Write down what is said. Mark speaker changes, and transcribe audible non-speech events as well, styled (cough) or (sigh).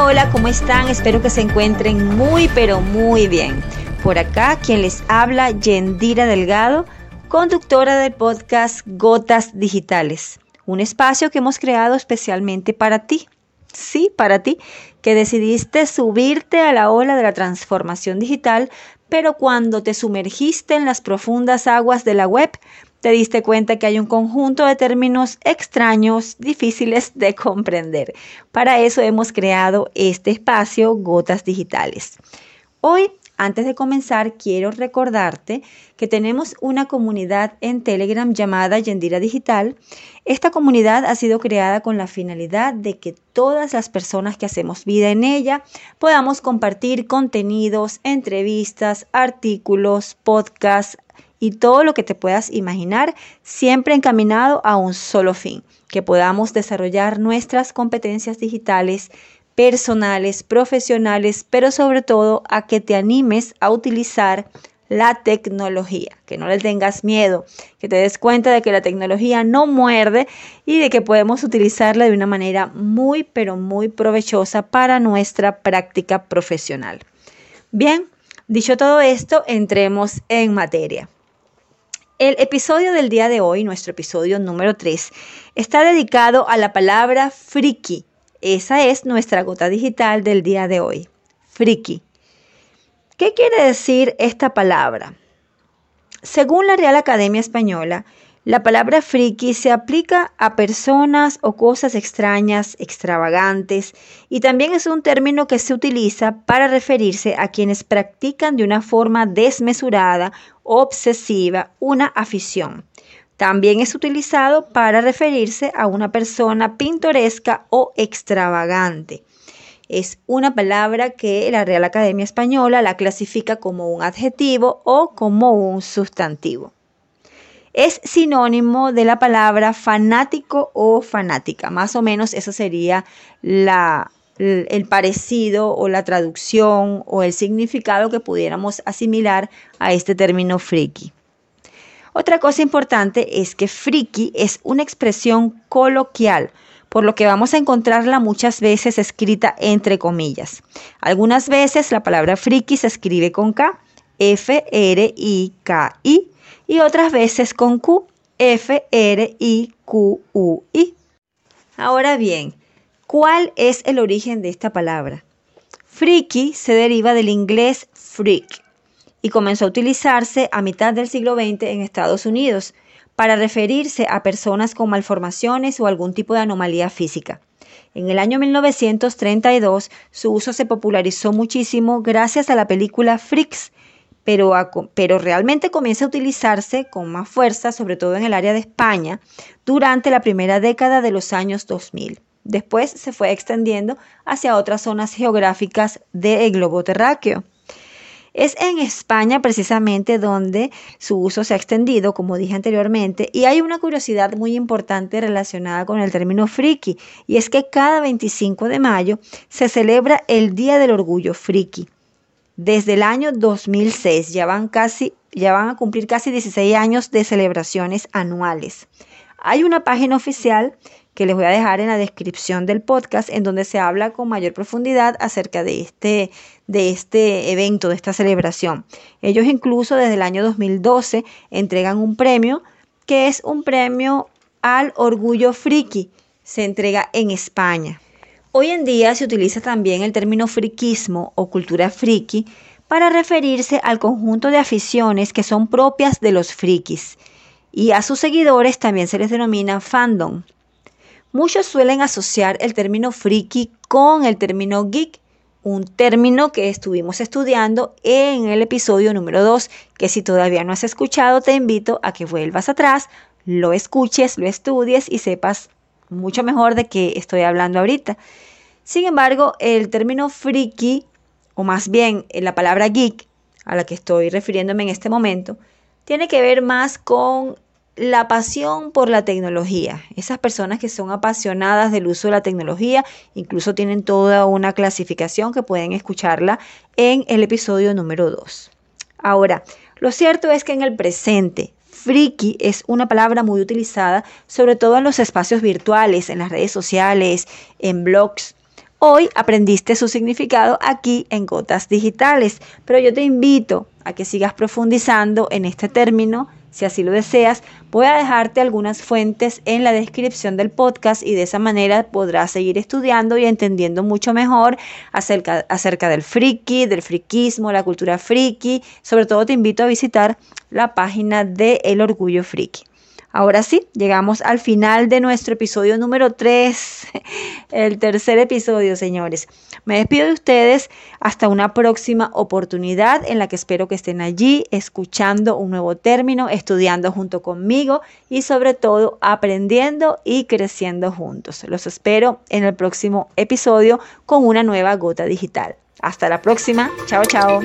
Speaker 1: Hola, ¿cómo están? Espero que se encuentren muy, pero muy bien. Por acá, quien les habla, Yendira Delgado, conductora del podcast Gotas Digitales, un espacio que hemos creado especialmente para ti. Sí, para ti, que decidiste subirte a la ola de la transformación digital, pero cuando te sumergiste en las profundas aguas de la web, te diste cuenta que hay un conjunto de términos extraños, difíciles de comprender. Para eso hemos creado este espacio Gotas Digitales. Hoy, antes de comenzar, quiero recordarte que tenemos una comunidad en Telegram llamada Yendira Digital. Esta comunidad ha sido creada con la finalidad de que todas las personas que hacemos vida en ella podamos compartir contenidos, entrevistas, artículos, podcasts, y todo lo que te puedas imaginar, siempre encaminado a un solo fin, que podamos desarrollar nuestras competencias digitales, personales, profesionales, pero sobre todo a que te animes a utilizar la tecnología, que no le tengas miedo, que te des cuenta de que la tecnología no muerde y de que podemos utilizarla de una manera muy, pero muy provechosa para nuestra práctica profesional. Bien, dicho todo esto, entremos en materia. El episodio del día de hoy, nuestro episodio número 3, está dedicado a la palabra friki. Esa es nuestra gota digital del día de hoy. Friki. ¿Qué quiere decir esta palabra? Según la Real Academia Española, la palabra friki se aplica a personas o cosas extrañas, extravagantes, y también es un término que se utiliza para referirse a quienes practican de una forma desmesurada, obsesiva, una afición. También es utilizado para referirse a una persona pintoresca o extravagante. Es una palabra que la Real Academia Española la clasifica como un adjetivo o como un sustantivo es sinónimo de la palabra fanático o fanática. Más o menos eso sería la, el parecido o la traducción o el significado que pudiéramos asimilar a este término friki. Otra cosa importante es que friki es una expresión coloquial, por lo que vamos a encontrarla muchas veces escrita entre comillas. Algunas veces la palabra friki se escribe con K, F-R-I-K-I, y otras veces con Q, F, R, I, Q, U, I. Ahora bien, ¿cuál es el origen de esta palabra? Freaky se deriva del inglés freak y comenzó a utilizarse a mitad del siglo XX en Estados Unidos para referirse a personas con malformaciones o algún tipo de anomalía física. En el año 1932 su uso se popularizó muchísimo gracias a la película Freaks, pero, realmente comienza a utilizarse con más fuerza, sobre todo en el área de España, durante la primera década de los años 2000. Después se fue extendiendo hacia otras zonas geográficas del globo terráqueo. Es en España precisamente donde su uso se ha extendido, como dije anteriormente, y hay una curiosidad muy importante relacionada con el término friki, y es que cada 25 de mayo se celebra el Día del Orgullo Friki desde el año 2006. Ya van, casi, ya van a cumplir casi 16 años de celebraciones anuales. Hay una página oficial que les voy a dejar en la descripción del podcast en donde se habla con mayor profundidad acerca de este, de este evento, de esta celebración. Ellos incluso desde el año 2012 entregan un premio que es un premio al orgullo friki. Se entrega en España. Hoy en día se utiliza también el término friquismo o cultura friki para referirse al conjunto de aficiones que son propias de los frikis y a sus seguidores también se les denomina fandom. Muchos suelen asociar el término friki con el término geek, un término que estuvimos estudiando en el episodio número 2, que si todavía no has escuchado te invito a que vuelvas atrás, lo escuches, lo estudies y sepas mucho mejor de qué estoy hablando ahorita. Sin embargo, el término friki, o más bien eh, la palabra geek, a la que estoy refiriéndome en este momento, tiene que ver más con la pasión por la tecnología. Esas personas que son apasionadas del uso de la tecnología, incluso tienen toda una clasificación que pueden escucharla en el episodio número 2. Ahora, lo cierto es que en el presente Friki es una palabra muy utilizada, sobre todo en los espacios virtuales, en las redes sociales, en blogs, Hoy aprendiste su significado aquí en Gotas Digitales, pero yo te invito a que sigas profundizando en este término si así lo deseas, voy a dejarte algunas fuentes en la descripción del podcast y de esa manera podrás seguir estudiando y entendiendo mucho mejor acerca, del friki, del friquismo, la cultura friki. Sobre todo te invito a visitar la página de El Orgullo Friki. Ahora sí, llegamos al final de nuestro episodio número 3, (laughs) el tercer episodio, señores. Me despido de ustedes hasta una próxima oportunidad en la que espero que estén allí escuchando un nuevo término, estudiando junto conmigo y sobre todo aprendiendo y creciendo juntos. Los espero en el próximo episodio con una nueva gota digital. Hasta la próxima. Chao, chao.